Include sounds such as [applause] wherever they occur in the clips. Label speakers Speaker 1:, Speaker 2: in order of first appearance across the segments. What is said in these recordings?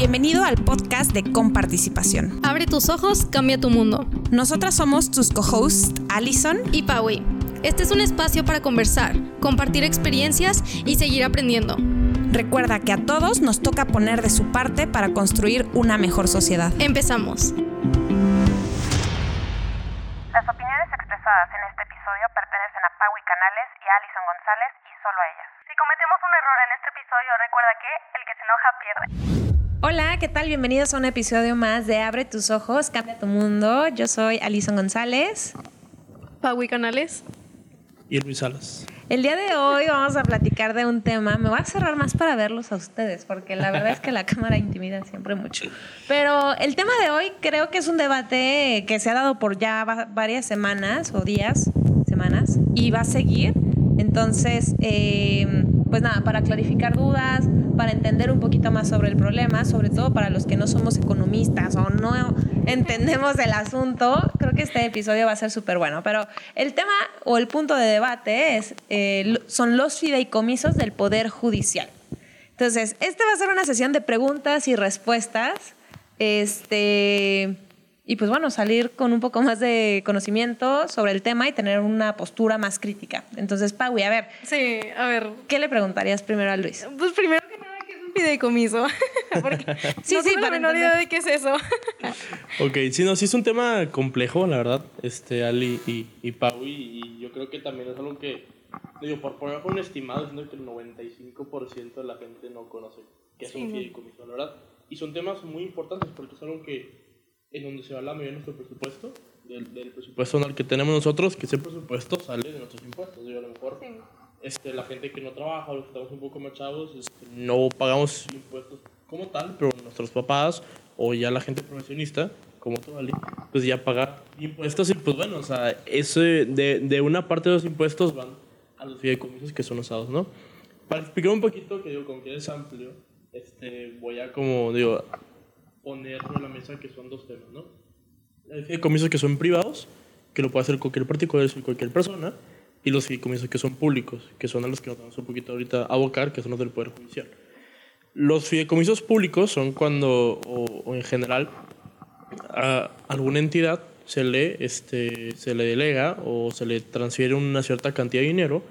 Speaker 1: Bienvenido al podcast de Comparticipación.
Speaker 2: Abre tus ojos, cambia tu mundo.
Speaker 1: Nosotras somos tus co-hosts, Allison
Speaker 2: y Paui. Este es un espacio para conversar, compartir experiencias y seguir aprendiendo.
Speaker 1: Recuerda que a todos nos toca poner de su parte para construir una mejor sociedad.
Speaker 2: Empezamos.
Speaker 3: Las opiniones expresadas en este episodio pertenecen a Paui Canales y a Alison González y solo a ellas. Si cometemos un error en este episodio, recuerda que el que se enoja pierde.
Speaker 1: Hola, ¿qué tal? Bienvenidos a un episodio más de Abre tus ojos, cambia tu mundo. Yo soy Alison González.
Speaker 2: Paui Canales.
Speaker 4: Y Luis Salas.
Speaker 1: El día de hoy vamos a platicar de un tema. Me voy a cerrar más para verlos a ustedes, porque la verdad es que la cámara intimida siempre mucho. Pero el tema de hoy creo que es un debate que se ha dado por ya varias semanas o días, semanas, y va a seguir. Entonces, eh, pues nada, para clarificar dudas, para entender un poquito más sobre el problema, sobre todo para los que no somos economistas o no entendemos el asunto, creo que este episodio va a ser súper bueno. Pero el tema o el punto de debate es, eh, son los fideicomisos del Poder Judicial. Entonces, este va a ser una sesión de preguntas y respuestas. Este y pues bueno, salir con un poco más de conocimiento sobre el tema y tener una postura más crítica. Entonces, Paui, a ver.
Speaker 2: Sí, a ver.
Speaker 1: ¿Qué le preguntarías primero a Luis?
Speaker 2: Pues primero que nada, ¿qué es un fideicomiso? [laughs] Porque [laughs] sí, no sí, tengo la menor idea de qué es eso. [laughs]
Speaker 4: ok, sí, no, sí es un tema complejo, la verdad, este, Ali y, y Paui, y yo creo que también es algo que, digo, por poner un estimado, siendo que el 95% de la gente no conoce qué es un fideicomiso, la verdad. Y son temas muy importantes porque es algo que en donde se va la mayoría de nuestro presupuesto, del, presupuesto anual que tenemos nosotros, que ese presupuesto sale de nuestros impuestos. Yo, a lo mejor este, la gente que no trabaja, los que estamos un poco más chavos, este, no pagamos impuestos como tal, pero nuestros papás o ya la gente profesionista, como tú, Ali, pues ya paga impuestos y pues bueno, o sea, ese, de, de una parte de los impuestos van a los fideicomisos que son usados, ¿no? Para explicar un poquito, que digo, como que es amplio, este, voy a como, digo, poner sobre la mesa que son dos temas, ¿no? Hay fideicomisos que son privados, que lo puede hacer cualquier particular y cualquier persona, y los fideicomisos que son públicos, que son a los que nos vamos un poquito ahorita a abocar, que son los del Poder Judicial. Los fideicomisos públicos son cuando, o, en general, a alguna entidad se le, este, se le delega o se le transfiere una cierta cantidad de dinero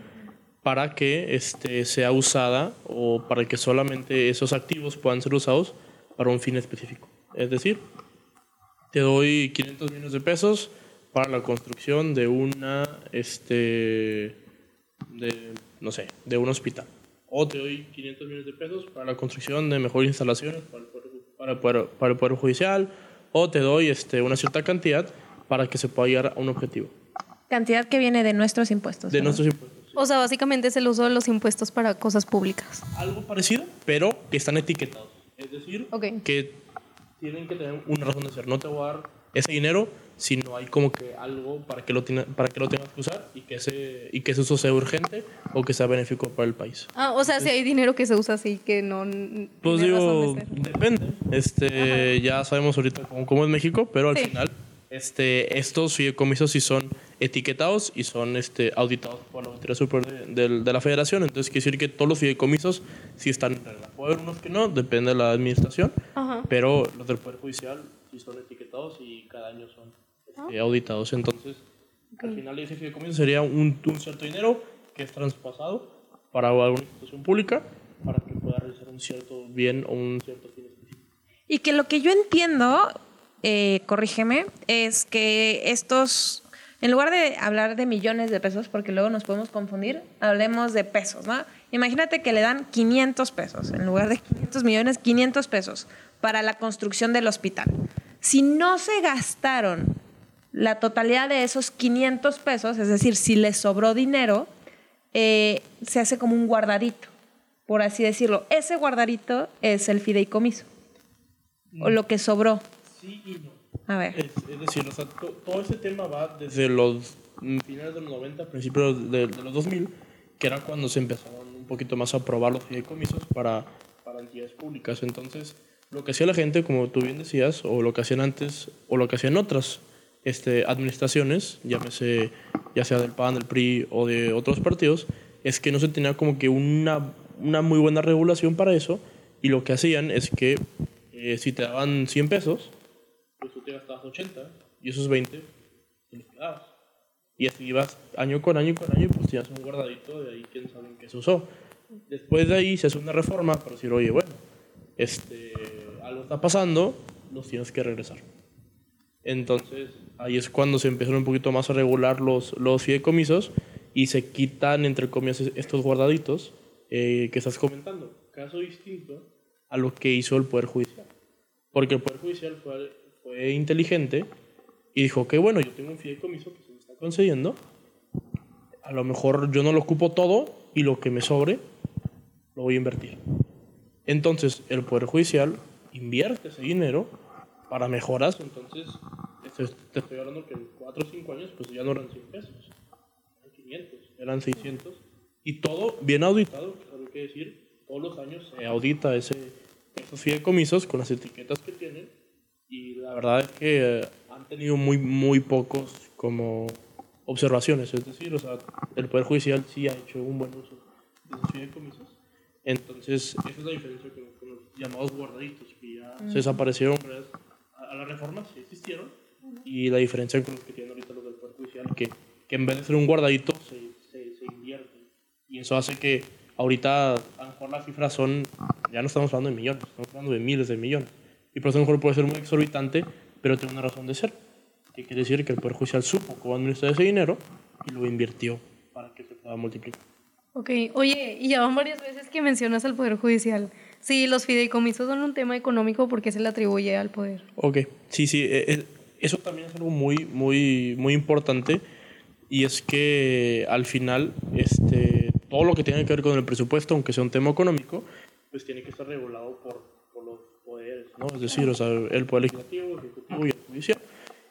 Speaker 4: para que este, sea usada o para que solamente esos activos puedan ser usados para un fin específico. Es decir, te doy 500 millones de pesos para la construcción de una, este, de, no sé, de un hospital. O te doy 500 millones de pesos para la construcción de mejores instalaciones para el Poder, para el poder, Judicial. O te doy este, una cierta cantidad para que se pueda llegar a un objetivo.
Speaker 1: Cantidad que viene de nuestros impuestos.
Speaker 4: De nuestros impuestos.
Speaker 2: O sea, básicamente es el uso de los impuestos para cosas públicas.
Speaker 4: Algo parecido, pero que están etiquetados. Es decir, que tienen que tener una razón de ser. No te voy a dar ese dinero si no hay como que algo para que lo, para que lo tengas que usar y que, ese, y que ese uso sea urgente o que sea benéfico para el país.
Speaker 2: Ah, o sea, si hay dinero que se usa así, que no...
Speaker 4: Pues digo, depende. Este, ya sabemos ahorita cómo, cómo es México, pero al final este, estos fideicomisos sí son etiquetados y son este, auditados por la Auditoría Superior de, de, la Federación. Entonces, quiere decir que todos los fideicomisos sí están en regla. Puede haber unos que no, depende de la administración, pero los del Poder Judicial sí son etiquetados y cada año son este, ah. auditados. Entonces, al final ese fideicomiso sería un, un, cierto dinero que es traspasado para alguna institución pública para que pueda realizar un cierto bien o un cierto fin.
Speaker 1: Y que lo que yo entiendo eh, corrígeme, es que estos, en lugar de hablar de millones de pesos, porque luego nos podemos confundir, hablemos de pesos, ¿no? Imagínate que le dan 500 pesos, en lugar de 500 millones, 500 pesos para la construcción del hospital. Si no se gastaron la totalidad de esos 500 pesos, es decir, si les sobró dinero, eh, se hace como un guardadito, por así decirlo. Ese guardadito es el fideicomiso, o lo que sobró.
Speaker 4: Sí y no. A ver. Es, decir, todo ese tema va desde los finales de los 90, principios de, los 2000, que era cuando se empezaron un poquito más a aprobar los fideicomisos para, para entidades públicas. Entonces, lo que hacía la gente, como tú bien decías, o lo que hacían antes, o lo que hacían otras este, administraciones, llámese ya sea del PAN, del PRI o de otros partidos, es que no se tenía como que una, una muy buena regulación para eso, y lo que hacían es que que si te daban 100 pesos, gastabas 80 y esos 20 te los quedabas. Y así ibas año con año con año, pues tenías un guardadito de ahí, quién sabe en qué se usó. Después de ahí se hace una reforma para decir, oye, bueno, este, algo está pasando, los tienes que regresar. Entonces, ahí es cuando se empiezan un poquito más a regular los, los fideicomisos y se quitan, entre comillas, estos guardaditos eh, que estás comentando. Caso distinto a lo que hizo el Poder Judicial. Porque el Poder Judicial fue, fue inteligente y dijo, que bueno, yo tengo un fideicomiso que se me está concediendo, a lo mejor yo no lo ocupo todo y lo que me sobre lo voy a invertir. Entonces, el Poder Judicial invierte ese dinero para mejoras, entonces te estoy hablando que en 4 o 5 años pues ya no eran 100 pesos, eran 500, eran 600 y todo bien auditado, hay que decir, todos los años se audita ese, esos fideicomisos con las etiquetas que tienen y la verdad es que han tenido muy, muy pocos como observaciones, es decir, o sea, el Poder Judicial sí ha hecho un buen uso de esos fideicomisos. Entonces, esa es la diferencia con, con los llamados guardaditos, que ya se desaparecieron gracias a, a la reforma, sí existieron, y la diferencia con los que tienen ahorita los del Poder Judicial, que, que en vez de ser un guardadito, se, se, se invierte. Y eso hace que ahorita, a lo mejor las cifras son, ya no estamos hablando de millones, estamos hablando de miles de millones. Y por eso a lo mejor puede ser muy exorbitante, pero tiene una razón de ser. Que quiere decir que el Poder Judicial supo cómo administrar ese dinero y lo invirtió para que se pueda multiplicar.
Speaker 2: Ok, oye, y ya van varias veces que mencionas al Poder Judicial. Si los fideicomisos son un tema económico, ¿por qué se le atribuye al Poder?
Speaker 4: Ok, sí, sí, eh, eh, eso también es algo muy, muy, muy importante y es que al final este, todo lo que tiene que ver con el presupuesto, aunque sea un tema económico, pues tiene que estar regulado por, Es decir, o sea, el Poder Legislativo, el Ejecutivo y el Judicial.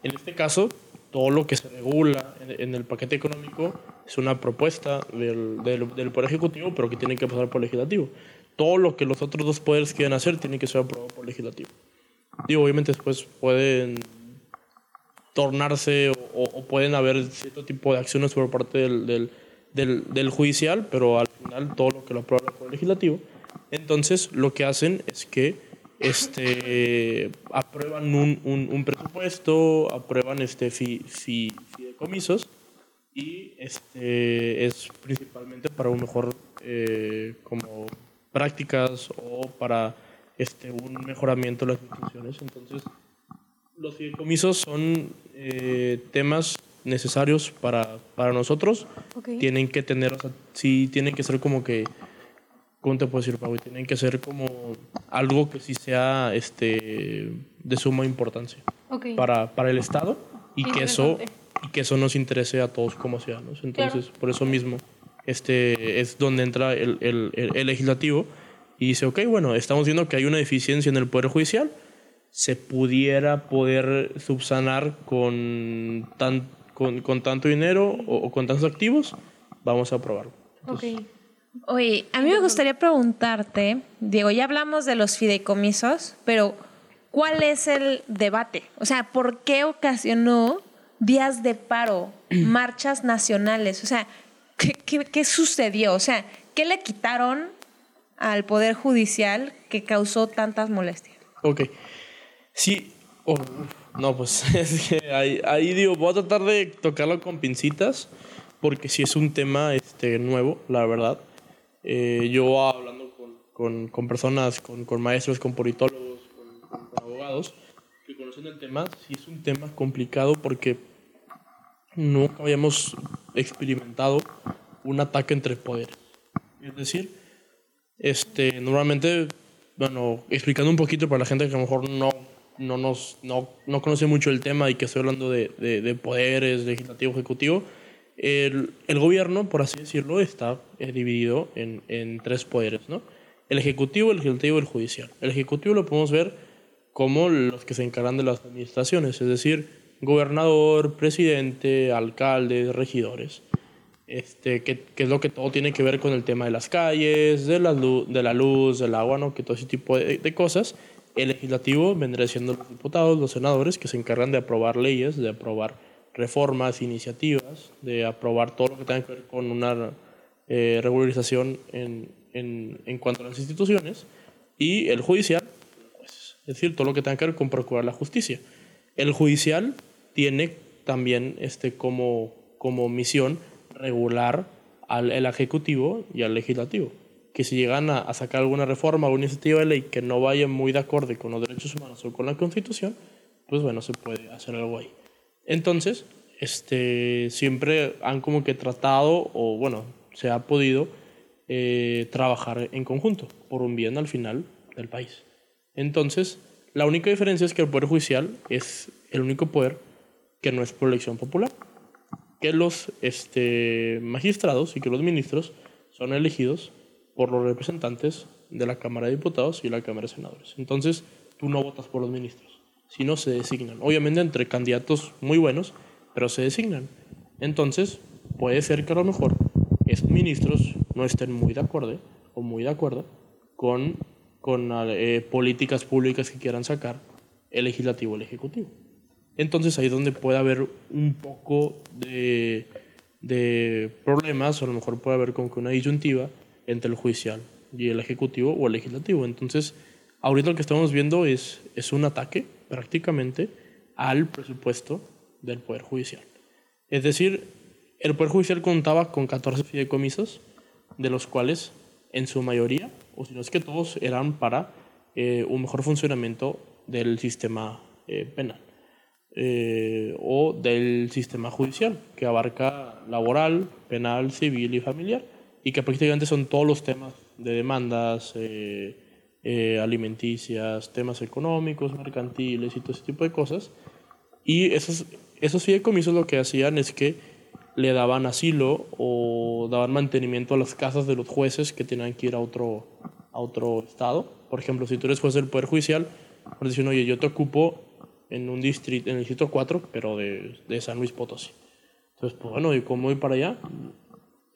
Speaker 4: En este caso, todo lo que se regula en, el paquete económico es una propuesta del, del, Poder Ejecutivo, pero que tiene que pasar por el Legislativo. Todo lo que los otros dos poderes quieren hacer tiene que ser aprobado por el Legislativo. Digo, obviamente después pueden tornarse o, pueden haber cierto tipo de acciones por parte del, del, judicial, pero al final todo lo que lo aprueba el legislativo. Entonces lo que hacen es que este, aprueban un, un, un presupuesto, aprueban este fi, fi, fideicomisos y este, es principalmente para un mejor eh, como prácticas o para este, un mejoramiento de las instituciones. Entonces, los fideicomisos son eh, temas necesarios para, para nosotros. Tienen que tener, o sea, sí tienen que ser como que, ¿cómo te puedo decir, Pau? Tienen que ser como algo que sí sea este, de suma importancia
Speaker 2: Ok.
Speaker 4: para, para el Estado y que, eso, y que eso nos interese a todos como ciudadanos. Entonces, por eso mismo, este es donde entra el, el, el- el legislativo y dice, ok, bueno, estamos viendo que hay una deficiencia en el Poder Judicial, se pudiera poder subsanar con, tan, con, con tanto dinero o, o con tantos activos, vamos a aprobarlo.
Speaker 2: Ok.
Speaker 1: Oye, a mí me gustaría preguntarte, Diego, ya hablamos de los fideicomisos, pero ¿cuál es el debate? O sea, ¿por qué ocasionó días de paro, [clears throat] marchas nacionales? O sea, ¿qué, qué, qué sucedió? O sea, ¿qué le quitaron al Poder Judicial que causó tantas molestias?
Speaker 4: Ok. Sí. oh, no, pues [laughs] es que ahí, ahí digo, voy a tratar de tocarlo con pincitas, porque sí es un tema este, nuevo, la verdad. Eh, yo hablando con, con, con personas, con, con maestros, con politólogos, con, abogados que conocen el tema, sí es un tema complicado porque nunca habíamos experimentado un ataque entre poderes. Es decir, este, normalmente, bueno, explicando un poquito para la gente que a lo mejor no, no, nos, no, no conoce mucho el tema y que estoy hablando de, de, de poderes, legislativo, ejecutivo, el, gobierno, por así decirlo, está dividido en, tres poderes, ¿no? El ejecutivo, el legislativo y el judicial. El ejecutivo lo podemos ver como los que se encargan de las administraciones, es decir, gobernador, presidente, alcaldes, regidores este, que, que es lo que todo tiene que ver con el tema de las calles, de la, de la luz, del agua, ¿no? que todo ese tipo de, de cosas. El legislativo vendría siendo los diputados, los senadores, que se encargan de aprobar leyes, de aprobar reformas, iniciativas, de aprobar todo lo que tenga que ver con una eh, regularización en, en, en cuanto a las instituciones. Y el judicial, jueces. Es decir, todo lo que tenga que ver con procurar la justicia. El judicial tiene también este, como, como misión regular al el ejecutivo y al legislativo. Que si llegan a, sacar alguna reforma o iniciativa de ley que no vaya muy de acuerdo con los derechos humanos o con la constitución, pues bueno, se puede hacer algo ahí. Entonces, este, siempre han como que tratado, o bueno, se ha podido eh, trabajar en conjunto por un bien al final del país. Entonces, la única diferencia es que el Poder Judicial es el único poder que no es por elección popular, que los este, magistrados y que los ministros son elegidos por los representantes de la Cámara de Diputados y la Cámara de Senadores. Entonces, tú no votas por los ministros, sino se designan. Obviamente entre candidatos muy buenos, pero se designan. Entonces, puede ser que a lo mejor esos ministros no estén muy de acuerdo o muy de acuerdo con, con eh, políticas públicas que quieran sacar el legislativo o el ejecutivo. Entonces ahí es donde puede haber un poco de, de problemas, o a lo mejor puede haber como que una disyuntiva entre el judicial y el ejecutivo o el legislativo. Entonces, ahorita lo que estamos viendo es, es un ataque prácticamente al presupuesto del Poder Judicial. Es decir, el Poder Judicial contaba con 14 fideicomisos, de los cuales en su mayoría, o si no es que todos, eran para eh, un mejor funcionamiento del sistema eh, penal eh, o del sistema judicial, que abarca laboral, penal, civil y familiar, y que prácticamente son todos los temas de demandas alimenticias, temas económicos, mercantiles y todo ese tipo de cosas. Y esos, esos fideicomisos lo que hacían es que le daban asilo o daban mantenimiento a las casas de los jueces que tenían que ir a otro, a otro estado. Por ejemplo, si tú eres juez del Poder Judicial, pues dicen, oye, yo te ocupo en un distrito, en el distrito 4, pero de, de San Luis Potosí. Entonces, pues bueno, ¿y cómo voy para allá?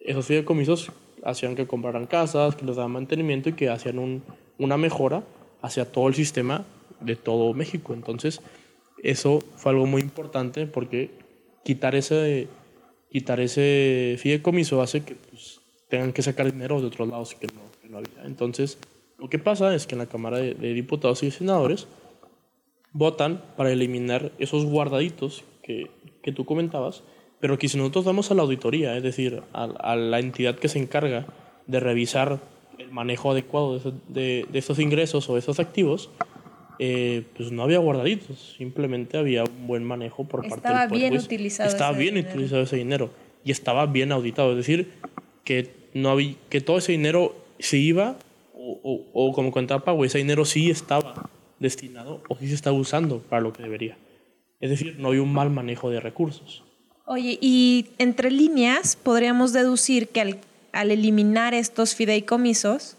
Speaker 4: Esos fideicomisos hacían que compraran casas, que les daban mantenimiento y que hacían un, una mejora hacia todo el sistema de todo México. Entonces, eso fue algo muy importante porque quitar ese quitar ese fideicomiso hace que pues, tengan que sacar dinero de otros lados que no, había. Entonces, lo que pasa es que en la Cámara de, Diputados y Senadores votan para eliminar esos guardaditos que, que tú comentabas, pero que si nosotros damos a la auditoría, es decir, a la entidad que se encarga de revisar el manejo adecuado de, de, de esos ingresos o de esos activos, eh, pues no había guardaditos, simplemente había un buen manejo por parte
Speaker 1: estaba
Speaker 4: del Poder
Speaker 1: bien
Speaker 4: Juez.
Speaker 1: utilizado
Speaker 4: Estaba bien
Speaker 1: dinero.
Speaker 4: utilizado ese dinero y estaba bien auditado, es decir, que, no había, que todo ese dinero se iba, o, o, o como contaba Pau, ese dinero sí estaba destinado o sí se estaba usando para lo que debería. Es decir, no había un mal manejo de recursos.
Speaker 1: Oye, y entre líneas podríamos deducir que al, al eliminar estos fideicomisos,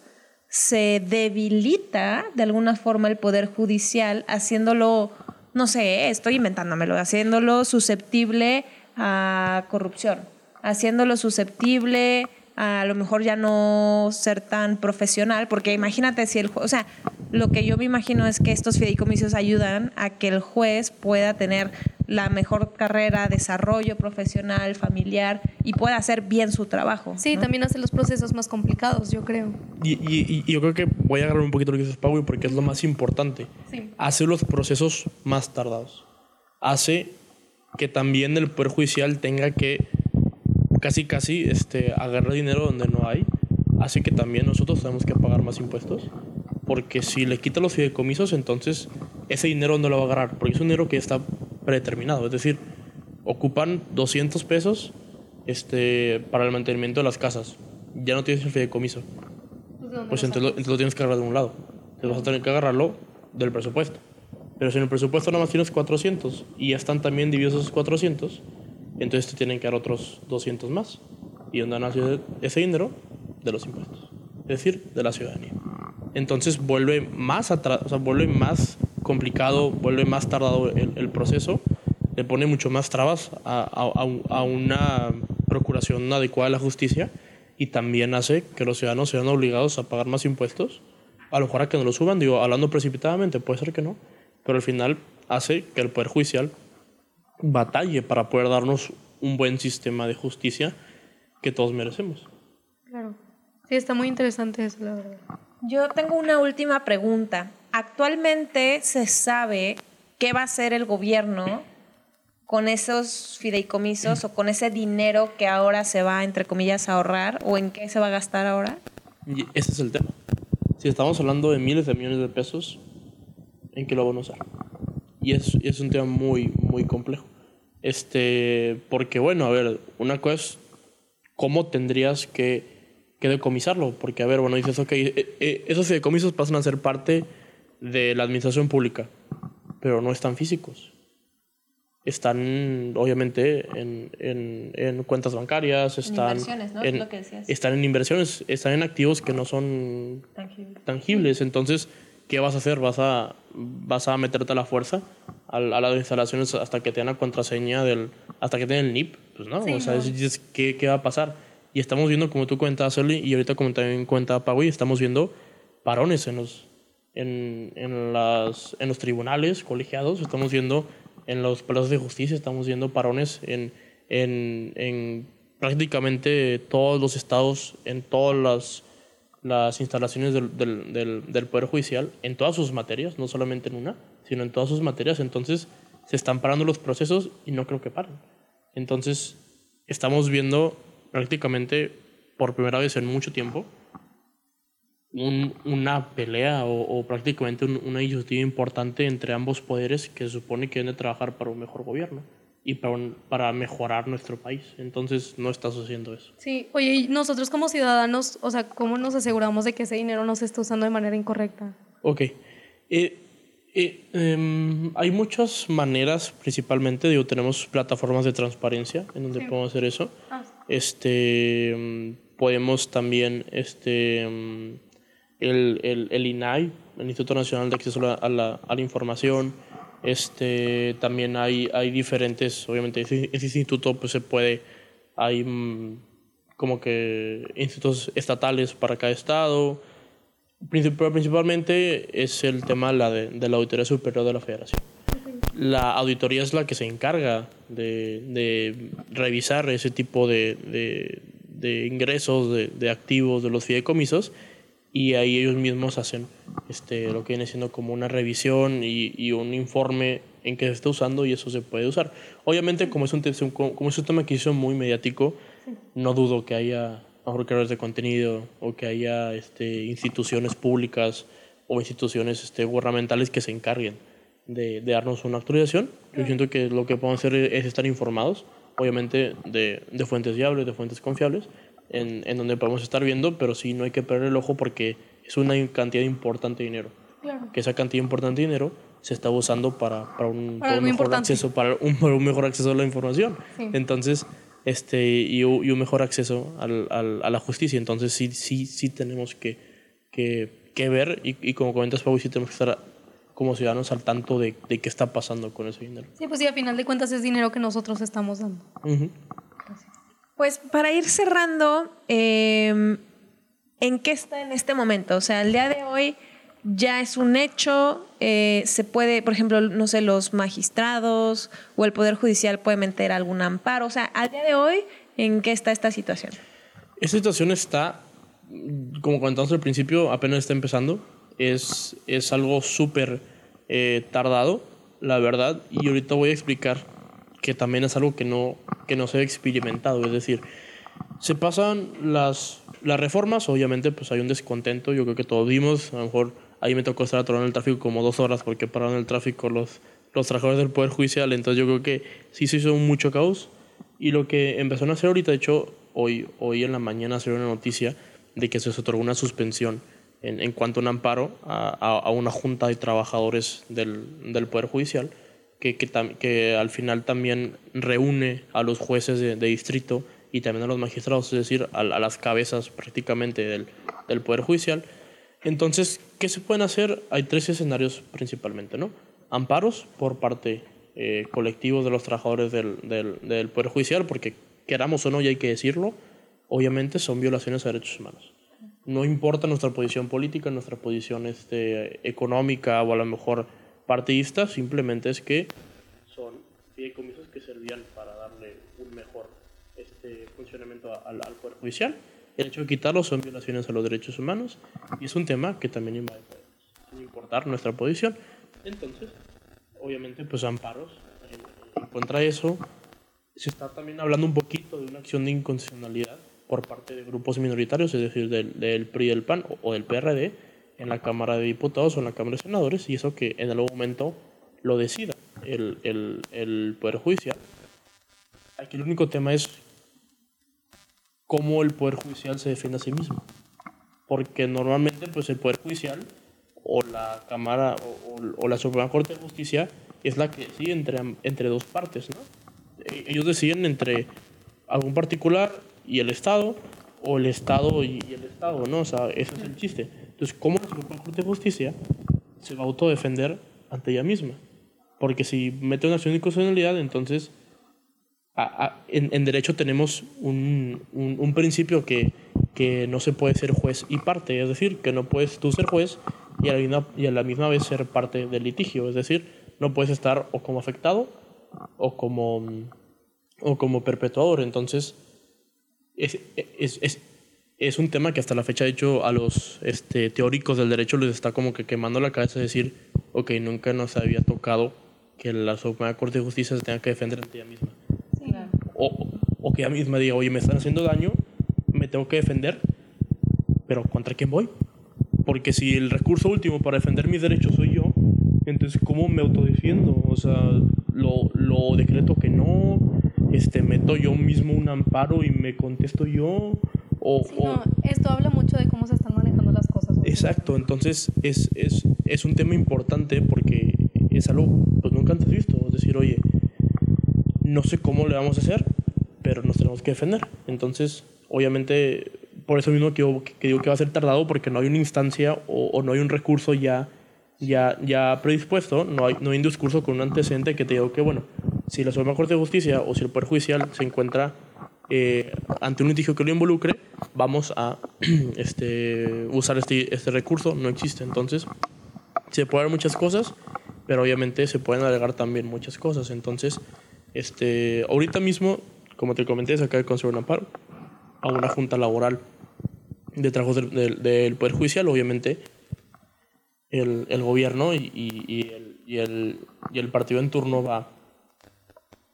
Speaker 1: se debilita de alguna forma el poder judicial, haciéndolo, no sé, estoy inventándomelo, haciéndolo susceptible a corrupción, haciéndolo susceptible a, lo mejor ya no ser tan profesional, porque imagínate si el juez, o sea, lo que yo me imagino es que estos fideicomisos ayudan a que el juez pueda tener la mejor carrera, desarrollo profesional, familiar y pueda hacer bien su trabajo.
Speaker 2: Sí,
Speaker 1: ¿no?
Speaker 2: también hace los procesos más complicados, yo creo.
Speaker 4: Y, y, y yo creo que voy a agarrar un poquito lo que dices, Pau, porque es lo más importante.
Speaker 2: Sí.
Speaker 4: Hace los procesos más tardados. Hace que también el Poder Judicial tenga que casi, casi este, agarrar dinero donde no hay. Hace que también nosotros tenemos que pagar más impuestos. Porque si le quita los fideicomisos, entonces ese dinero no lo va a agarrar. Porque es un dinero que está predeterminado. Es decir, ocupan 200 pesos este, para el mantenimiento de las casas. Ya no tienes el fideicomiso. Pues entonces lo, entonces lo tienes que agarrar de un lado. Entonces vas a tener que agarrarlo del presupuesto. Pero si en el presupuesto nada más tienes 400 y ya están también divididos esos 400, entonces te tienen que dar otros 200 más. ¿Y dónde van ese dinero? De los impuestos. Es decir, de la ciudadanía. Entonces vuelve más o sea, vuelve más complicado, vuelve más tardado el, el proceso, le pone mucho más trabas a, a, a una procuración adecuada de la justicia y también hace que los ciudadanos sean obligados a pagar más impuestos. A lo mejor a que no lo suban, digo, hablando precipitadamente, puede ser que no, pero al final hace que el Poder Judicial batalle para poder darnos un buen sistema de justicia que todos merecemos.
Speaker 2: Claro. Sí, está muy interesante eso, la verdad.
Speaker 1: Yo tengo una última pregunta. actualmente se sabe qué va a hacer el gobierno con esos fideicomisos o con ese dinero que ahora se va, entre comillas, a ahorrar o en qué se va a gastar ahora?
Speaker 4: Y ese es el tema. Si estamos hablando de miles de millones de pesos, ¿en qué lo van a usar? Y es, es un tema muy, muy complejo. Este, porque bueno, a ver, una cosa es cómo tendrías que, que decomisarlo. Porque, a ver, bueno, dices, ok, eh, eh, esos fideicomisos pasan a ser parte de la administración pública, pero no están físicos. Están, obviamente, en, en, en cuentas bancarias, están
Speaker 1: inversiones, ¿no? Es
Speaker 4: en,
Speaker 1: lo que decías.
Speaker 4: están en inversiones, están en activos que no son
Speaker 1: Tangible.
Speaker 4: tangibles. Entonces, ¿qué vas a hacer? ¿Vas a, vas a meterte a la fuerza a, a las instalaciones hasta que te den la contraseña del. hasta que te den el NIP? Pues no,
Speaker 1: Sí,
Speaker 4: o sea,
Speaker 1: no.
Speaker 4: es- ¿qué, ¿qué va a pasar? Y estamos viendo, como tú cuentas, Oli, y ahorita como también cuenta Pagui, estamos viendo parones en los, en, en, las, en los tribunales colegiados, estamos viendo en los plazos de justicia, estamos viendo parones en, en, en prácticamente todos los estados, en todas las, las instalaciones del, del, del, del Poder Judicial, en todas sus materias, no solamente en una, sino en todas sus materias. Entonces, se están parando los procesos y no creo que paren. Entonces, estamos viendo prácticamente por primera vez en mucho tiempo un- una pelea o, o prácticamente un- una injusticia importante entre ambos poderes que se supone que deben de trabajar para un mejor gobierno y para, un- para mejorar nuestro país. Entonces, no está sucediendo eso.
Speaker 2: Sí, oye, y nosotros como ciudadanos, o sea, ¿cómo nos aseguramos de que ese dinero no se está usando de manera incorrecta?
Speaker 4: Ok. Eh, eh, em, hay muchas maneras, principalmente, digo, tenemos plataformas de transparencia en donde podemos hacer eso. Este, mm, podemos también, este, mm, el, el, el INAI, el Instituto Nacional de Acceso a la, a la, Información, este, también hay, hay diferentes, obviamente, ese, ese instituto pues se puede, hay mm, como que institutos estatales para cada estado, principalmente es el tema la de, de la Auditoría Superior de la Federación. La auditoría es la que se encarga de, de revisar ese tipo de, de- de ingresos, de, de activos de los fideicomisos y ahí ellos mismos hacen este, lo que viene siendo como una revisión y, y un informe en que se está usando y eso se puede usar. Obviamente como es un, como es un tema que hizo muy mediático, no dudo que haya mejor creadores de contenido o que haya este, instituciones públicas o instituciones este, gubernamentales que se encarguen de, de darnos una actualización. Yo siento que lo que podemos hacer es estar informados, obviamente de, de fuentes viables, de fuentes confiables, en, en donde podemos estar viendo, pero sí no hay que perder el ojo porque es una cantidad importante de dinero.
Speaker 2: Claro.
Speaker 4: Que esa cantidad importante de dinero se está usando para, para un,
Speaker 2: Para
Speaker 4: para un mejor acceso, para un, [laughs] para un mejor acceso a la información.
Speaker 2: Sí.
Speaker 4: Entonces, este, y, un- y un mejor acceso al, al- a la justicia. Entonces, sí, sí, sí tenemos que, que, que ver y, y como comentas, Pau, sí tenemos que estar como ciudadanos al tanto de, de qué está pasando con ese dinero.
Speaker 2: Sí, pues sí, a final de cuentas es dinero que nosotros estamos dando.
Speaker 1: Pues para ir cerrando, eh, ¿en qué está en este momento? O sea, el día de hoy ya es un hecho, eh, se puede, por ejemplo, no sé, los magistrados o el Poder Judicial puede meter algún amparo. O sea, al día de hoy, ¿en qué está esta situación?
Speaker 4: Esta situación está, como comentamos al principio, apenas está empezando. Es, es algo súper eh, tardado, la verdad. Y ahorita voy a explicar que también es algo que no, que no se ha experimentado. Es decir, se pasan las, las reformas, obviamente pues hay un descontento, yo creo que todos vimos, a lo mejor ahí me tocó estar atorado en el tráfico como dos horas porque pararon el tráfico los, los trabajadores del Poder Judicial, entonces yo creo que sí se hizo mucho caos y lo que empezaron a hacer ahorita, de hecho, hoy, hoy en la mañana salió una noticia de que se otorgó una suspensión en, en cuanto a un amparo a, a- una junta de trabajadores del, del Poder Judicial que, que, que al final también reúne a los jueces de, de distrito y también a los magistrados, es decir, a, a las cabezas prácticamente del, del Poder Judicial. Entonces, ¿qué se pueden hacer? Hay tres escenarios principalmente, ¿no? Amparos por parte eh, colectivos de los trabajadores del, del, del Poder Judicial, porque queramos o no, y hay que decirlo, obviamente son violaciones a derechos humanos. No importa nuestra posición política, nuestra posición este, económica o a lo mejor partidista, simplemente es que son fideicomisos que servían para darle un mejor este, funcionamiento al, al Poder Judicial. El hecho de quitarlos son violaciones a los derechos humanos y es un tema que también invade importante adaptar nuestra posición. Entonces, obviamente, pues amparos en, en contra eso. Se está también hablando un poquito de una acción de inconstitucionalidad por parte de grupos minoritarios, es decir, del, del PRI del PAN o, o del PRD, en la Cámara de Diputados o en la Cámara de Senadores, y eso que en algún momento lo decida el, el, el Poder Judicial. Aquí el único tema es cómo el Poder Judicial se defiende a sí mismo. Porque normalmente pues el Poder Judicial o la Cámara o, o- o la Suprema Corte de Justicia es la que decide entre, entre dos partes, ¿no? E- Ellos deciden entre algún particular y el Estado o el Estado y, y el Estado, ¿no? O sea, ese es el chiste. Entonces, ¿cómo la Suprema Corte de Justicia se va a autodefender ante ella misma? Porque si mete una acción de inconstitucionalidad, entonces en, derecho tenemos un, un- principio que, que no se puede ser juez y parte, es decir, que no puedes tú ser juez y a, la misma, y la misma vez ser parte del litigio, es decir, no puedes estar o como afectado o como, o como perpetuador. Entonces, es, es, es, es un tema que hasta la fecha, de hecho, a los este, teóricos del derecho les está como que quemando la cabeza decir, ok, nunca nos había tocado que la Suprema Corte de Justicia se tenga que defender ante ella misma o, o que ella misma diga, oye, me están haciendo daño, me tengo que defender, pero ¿contra quién voy? Porque si el recurso último para defender mis derechos soy yo, entonces ¿cómo me autodefiendo? O sea, lo, lo decreto que no, este, meto yo mismo un amparo y me contesto yo, o...
Speaker 2: Sí,
Speaker 4: o-
Speaker 2: no, esto habla mucho de cómo se están manejando las cosas.
Speaker 4: Exacto, entonces es, es, es un tema importante porque es algo pues nunca antes visto. Es decir, oye, no sé cómo le vamos a hacer, pero nos tenemos que defender. Entonces, obviamente, por eso mismo que, yo- que digo que va a ser tardado porque no hay una instancia o, no hay un recurso ya, ya, ya predispuesto, no hay, no hay un discurso con un antecedente que te diga que, bueno, si la Suprema Corte de Justicia o si el Poder Judicial se encuentra eh, ante un litigio que lo involucre, vamos a [clears throat] este, usar este, este recurso. No existe. Entonces, se pueden dar muchas cosas, pero obviamente se pueden alegar también muchas cosas. Entonces, este, ahorita mismo, como te comenté, se acaba de conceder un amparo a una junta laboral de trabajos del, del- Poder Judicial, obviamente el, gobierno y, el, partido en turno va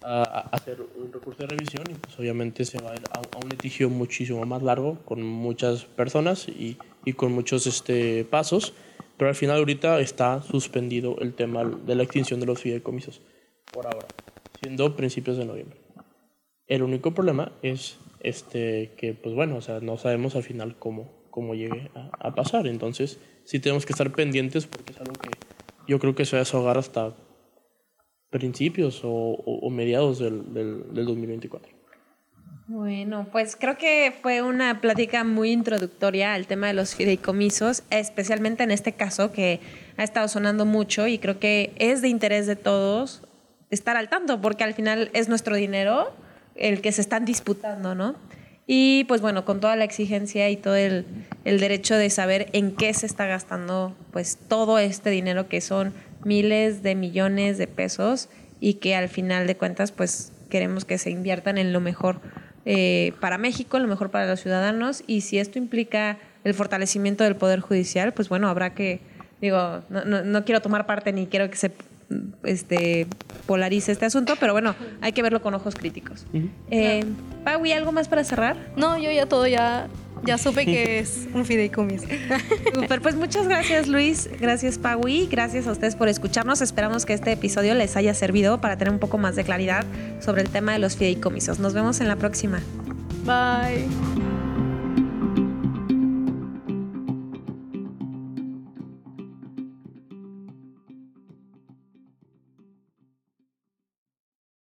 Speaker 4: a, hacer un recurso de revisión y pues obviamente se va a un litigio muchísimo más largo con muchas personas y, y con muchos este, pasos, pero al final ahorita está suspendido el tema de la extinción de los fideicomisos por ahora, siendo principios de noviembre. El único problema es este, que, pues bueno, o sea, no sabemos al final cómo, cómo llegue a, a pasar. Entonces, sí tenemos que estar pendientes porque es algo que yo creo que se va a deshogar hasta principios o, o- o mediados del, del, del 2024.
Speaker 1: Bueno, pues creo que fue una plática muy introductoria al tema de los fideicomisos, especialmente en este caso que ha estado sonando mucho y creo que es de interés de todos estar al tanto, porque al final es nuestro dinero el que se están disputando, ¿no? Y pues bueno, con toda la exigencia y todo el, derecho de saber en qué se está gastando pues todo este dinero que son miles de millones de pesos y que al final de cuentas pues queremos que se inviertan en lo mejor eh, para México, lo mejor para los ciudadanos y si esto implica el fortalecimiento del Poder Judicial, pues bueno, habrá que, digo, no, no, no quiero tomar parte ni quiero que se este, polarice este asunto, pero bueno, hay que verlo con ojos críticos. Eh, Paui, ¿algo más para cerrar?
Speaker 2: No, yo ya todo ya, ya supe que [laughs] es un fideicomiso.
Speaker 1: Super, pues muchas gracias Luis, gracias Paui, gracias a ustedes por escucharnos. Esperamos que este episodio les haya servido para tener un poco más de claridad sobre el tema de los fideicomisos. Nos vemos en la próxima.
Speaker 2: Bye.